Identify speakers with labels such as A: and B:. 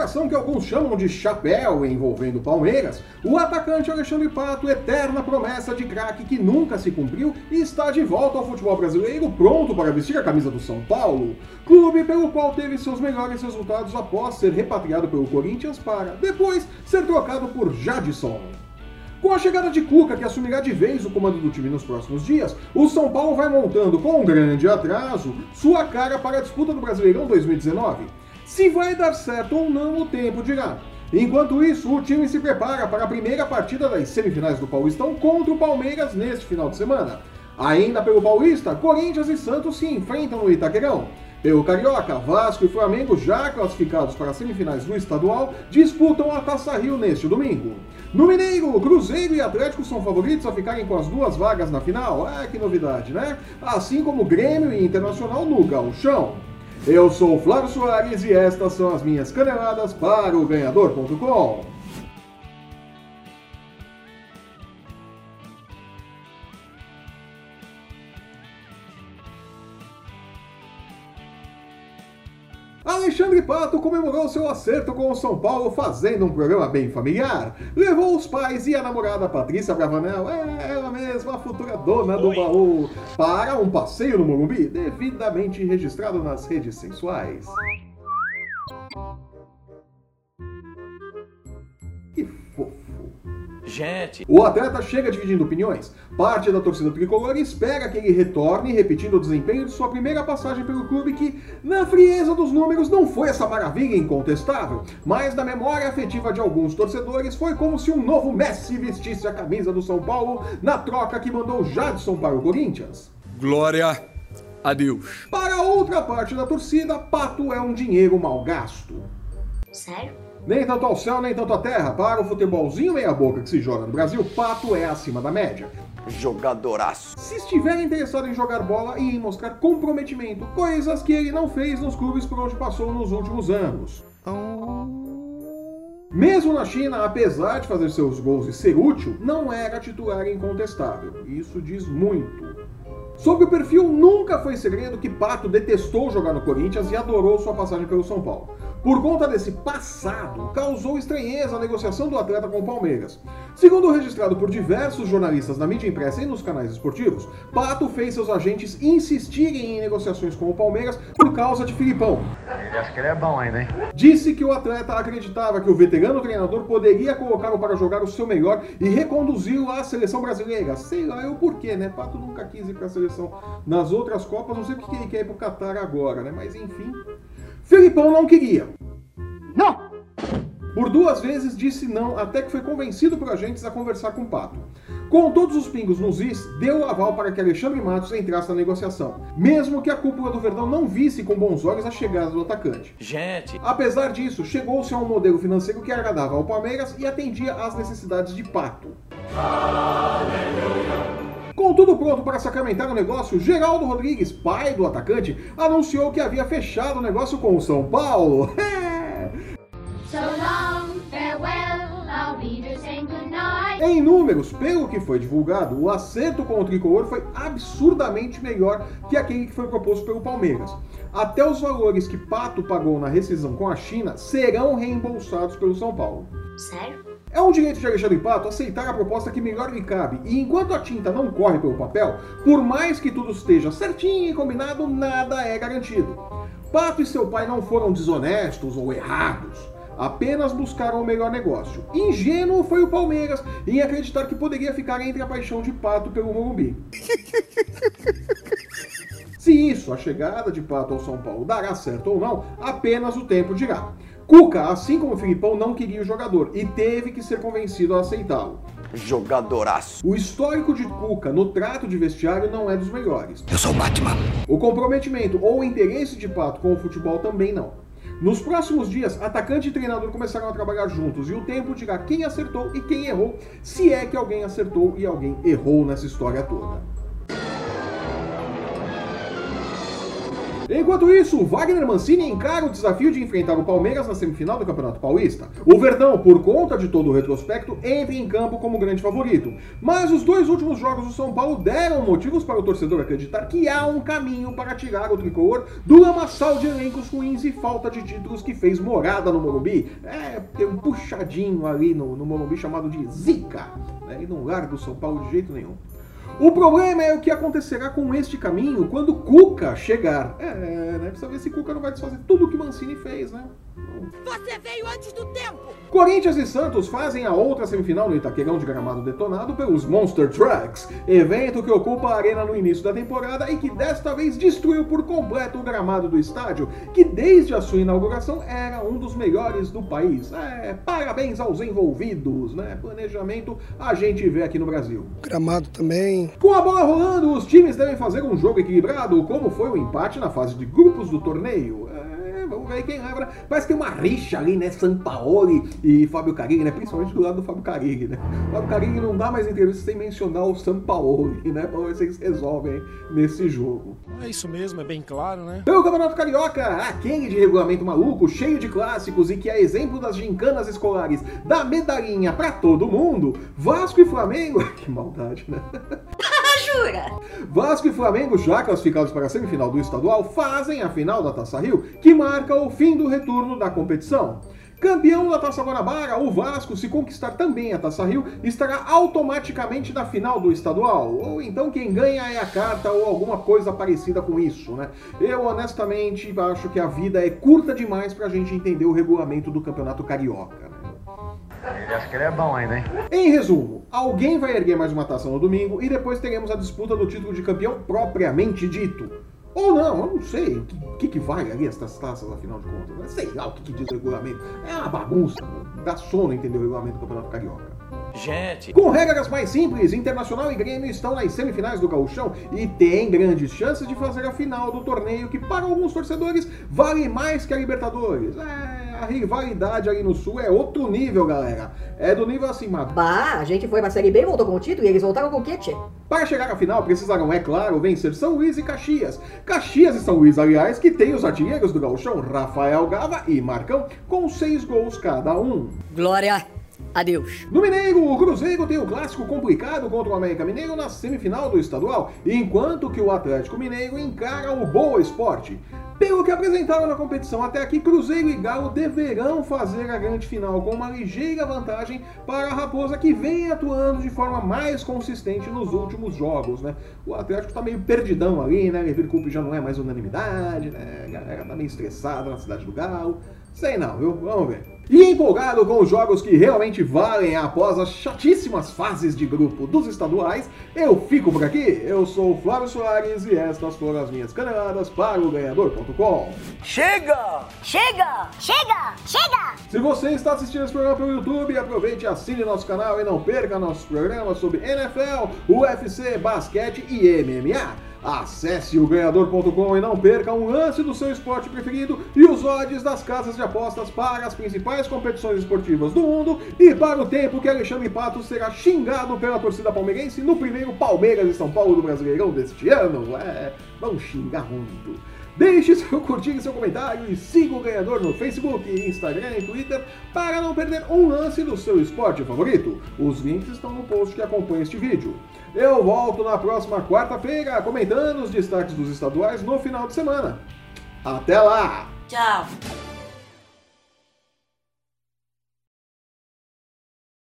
A: operação que alguns chamam de chapéu envolvendo o Palmeiras, o atacante Alexandre Pato, eterna promessa de craque que nunca se cumpriu, está de volta ao futebol brasileiro, pronto para vestir a camisa do São Paulo, clube pelo qual teve seus melhores resultados após ser repatriado pelo Corinthians para, depois, ser trocado por Jadson. Com a chegada de Cuca, que assumirá de vez o comando do time nos próximos dias, o São Paulo vai montando, com um grande atraso, sua cara para a disputa do Brasileirão 2019. Se vai dar certo ou não, o tempo dirá. Enquanto isso, o time se prepara para a primeira partida das semifinais do Paulistão contra o Palmeiras neste final de semana. Ainda pelo Paulista, Corinthians e Santos se enfrentam no Itaquerão. Pelo Carioca, Vasco e Flamengo, já classificados para as semifinais do estadual, disputam a Taça Rio neste domingo. No Mineiro, Cruzeiro e Atlético são favoritos a ficarem com as duas vagas na final. Ah, que novidade, né? Assim como Grêmio e Internacional no Gauchão. Eu sou o Flávio Soares e estas são as minhas caneladas para o Ganhador.com. Alexandre Pato comemorou seu acerto com o São Paulo fazendo um programa bem familiar. Levou os pais e a namorada Patrícia Bravanel, é ela mesma, a futura dona do baú, para um passeio no Morumbi, devidamente registrado nas redes sensuais.
B: Gente.
A: O atleta chega dividindo opiniões. Parte da torcida tricolor espera que ele retorne, repetindo o desempenho de sua primeira passagem pelo clube, que, na frieza dos números, não foi essa maravilha incontestável, mas na memória afetiva de alguns torcedores, foi como se um novo Messi vestisse a camisa do São Paulo na troca que mandou Jadson para o Corinthians.
B: Glória a Deus.
A: Para outra parte da torcida, Pato é um dinheiro mal gasto.
C: Sério?
A: Nem tanto ao céu, nem tanto à terra. Para o futebolzinho meia-boca que se joga no Brasil, Pato é acima da média.
B: Jogadoraço.
A: Se estiver interessado em jogar bola e em mostrar comprometimento, coisas que ele não fez nos clubes por onde passou nos últimos anos. Mesmo na China, apesar de fazer seus gols e ser útil, não era titular incontestável. Isso diz muito. Sobre o perfil, nunca foi segredo que Pato detestou jogar no Corinthians e adorou sua passagem pelo São Paulo. Por conta desse passado, causou estranheza a negociação do atleta com o Palmeiras. Segundo registrado por diversos jornalistas na mídia impressa e nos canais esportivos, Pato fez seus agentes insistirem em negociações com o Palmeiras por causa de Filipão.
D: Ele acha que ele é bom ainda, hein?
A: Disse que o atleta acreditava que o veterano treinador poderia colocá-lo para jogar o seu melhor e reconduzi-lo à seleção brasileira. Sei lá eu porquê, né? Pato nunca quis ir para a seleção nas outras Copas, não sei porque ele quer ir para o Qatar agora, né? Mas enfim. Felipão não queria.
D: Não!
A: Por duas vezes disse não, até que foi convencido por agentes a conversar com o Pato. Com todos os pingos nos is, deu o aval para que Alexandre Matos entrasse na negociação, mesmo que a cúpula do Verdão não visse com bons olhos a chegada do atacante.
B: Gente.
A: Apesar disso, chegou-se a um modelo financeiro que agradava ao Palmeiras e atendia às necessidades de Pato. Com tudo pronto para sacramentar o negócio, Geraldo Rodrigues, pai do atacante, anunciou que havia fechado o negócio com o São Paulo.
E: So long, farewell.
A: Em números, pelo que foi divulgado, o acerto com o tricolor foi absurdamente melhor que aquele que foi proposto pelo Palmeiras. Até os valores que Pato pagou na rescisão com a China serão reembolsados pelo São Paulo.
C: Sério?
A: É um direito de Alexandre Pato aceitar a proposta que melhor lhe cabe, e enquanto a tinta não corre pelo papel, por mais que tudo esteja certinho e combinado, nada é garantido. Pato e seu pai não foram desonestos ou errados, apenas buscaram o melhor negócio. Ingênuo foi o Palmeiras em acreditar que poderia ficar entre a paixão de Pato pelo Morumbi. Se isso, a chegada de Pato ao São Paulo, dará certo ou não, apenas o tempo dirá. Cuca, assim como o Filipão, não queria o jogador e teve que ser convencido a aceitá-lo.
B: Jogadoraço.
A: O histórico de Cuca no trato de vestiário não é dos melhores.
B: Eu sou o Batman.
A: O comprometimento ou o interesse de Pato com o futebol também não. Nos próximos dias, atacante e treinador começaram a trabalhar juntos e o tempo dirá quem acertou e quem errou, se é que alguém acertou e alguém errou nessa história toda. Enquanto isso, Wagner Mancini encara o desafio de enfrentar o Palmeiras na semifinal do Campeonato Paulista. O Verdão, por conta de todo o retrospecto, entra em campo como grande favorito. Mas os dois últimos jogos do São Paulo deram motivos para o torcedor acreditar que há um caminho para tirar o tricolor do lamaçal de elencos ruins e falta de títulos que fez morada no Morumbi. É, tem um puxadinho ali no, no Morumbi chamado de Zica. Né? E não larga o São Paulo de jeito nenhum. O problema é o que acontecerá com este caminho quando Cuca chegar. É, né? Precisa ver se Cuca não vai desfazer tudo o que Mancini fez, né?
F: Você veio antes do tempo!
A: Corinthians e Santos fazem a outra semifinal no Itaquerão de gramado detonado pelos Monster Trucks, evento que ocupa a arena no início da temporada e que desta vez destruiu por completo o gramado do estádio, que desde a sua inauguração era um dos melhores do país. É, parabéns aos envolvidos, né? Planejamento a gente vê aqui no Brasil.
G: Gramado também.
A: Com a bola rolando, os times devem fazer um jogo equilibrado, como foi o empate na fase de grupos do torneio. Vamos ver quem lembra. Parece que tem uma rixa ali, né? Sampaoli e Fábio Carilli, né? Principalmente do lado do Fábio Carilli, né? O Fábio Carilli não dá mais entrevista sem mencionar o Sampaoli, né? Pra ver se eles resolvem nesse jogo.
G: É isso mesmo, é bem claro, né?
A: Pelo Campeonato Carioca, aquele de regulamento maluco, cheio de clássicos e que é exemplo das gincanas escolares da medalhinha pra todo mundo, Vasco e Flamengo. Que maldade, né?
F: Jura?
A: Vasco e Flamengo, já classificados para a semifinal do estadual, fazem a final da Taça Rio, que marca o fim do retorno da competição. Campeão da Taça Guanabara, o Vasco, se conquistar também a Taça Rio, estará automaticamente na final do estadual. Ou então quem ganha é a carta ou alguma coisa parecida com isso, né? Eu honestamente acho que a vida é curta demais pra gente entender o regulamento do Campeonato Carioca.
D: Ele acha que ele é bom ainda, hein?
A: Em resumo, alguém vai erguer mais uma taça no domingo e depois teremos a disputa do título de campeão propriamente dito. Ou não, eu não sei o que, que, que vai ali essas taças, afinal de contas. né? Sei lá o que, que diz o regulamento. É uma bagunça. Dá sono entender o regulamento do Campeonato Carioca.
B: Gente,
A: Com regras mais simples, Internacional e Grêmio estão nas semifinais do Gauchão e têm grandes chances de fazer a final do torneio que, para alguns torcedores, vale mais que a Libertadores. É, a rivalidade ali no Sul é outro nível, galera. É do nível assim, mas
H: Bah, a gente foi pra Série B e voltou com o título e eles voltaram com o quê, tchê?
A: Para chegar à final, precisaram, é claro, vencer São Luís e Caxias. Caxias e São Luís, aliás, que tem os artilheiros do Gauchão, Rafael Gava e Marcão, com seis gols cada um.
H: Glória a Deus.
A: No Mineiro, o Cruzeiro tem o clássico complicado contra o América Mineiro na semifinal do estadual, enquanto que o Atlético Mineiro encara o Boa Esporte. Pelo que apresentaram na competição até aqui, Cruzeiro e Galo deverão fazer a grande final com uma ligeira vantagem para a Raposa, que vem atuando de forma mais consistente nos últimos jogos, né? O Atlético tá meio perdidão ali, né? Levir Cup já não é mais unanimidade, né? A galera tá meio estressada na cidade do Galo. Sei não, viu? Vamos ver. E empolgado com os jogos que realmente valem após as chatíssimas fases de grupo dos estaduais, eu fico por aqui. Eu sou o Flávio Soares e estas foram as minhas caneladas para o ganhador.com.
B: chega!
C: Chega! Chega! Chega!
A: Se você está assistindo esse programa pelo YouTube, aproveite e assine nosso canal e não perca nossos programas sobre NFL, UFC, basquete e MMA. Acesse o ganhador.com e não perca um lance do seu esporte preferido e os odds das casas de apostas para as principais competições esportivas do mundo e para o tempo que Alexandre Pato será xingado pela torcida palmeirense no primeiro Palmeiras e São Paulo do Brasileirão deste ano. É, vamos xingar muito. Deixe seu curtir e seu comentário e siga o ganhador no Facebook, Instagram e Twitter para não perder um lance do seu esporte favorito. Os links estão no post que acompanha este vídeo. Eu volto na próxima quarta-feira comentando os destaques dos estaduais no final de semana. Até lá!
F: Tchau.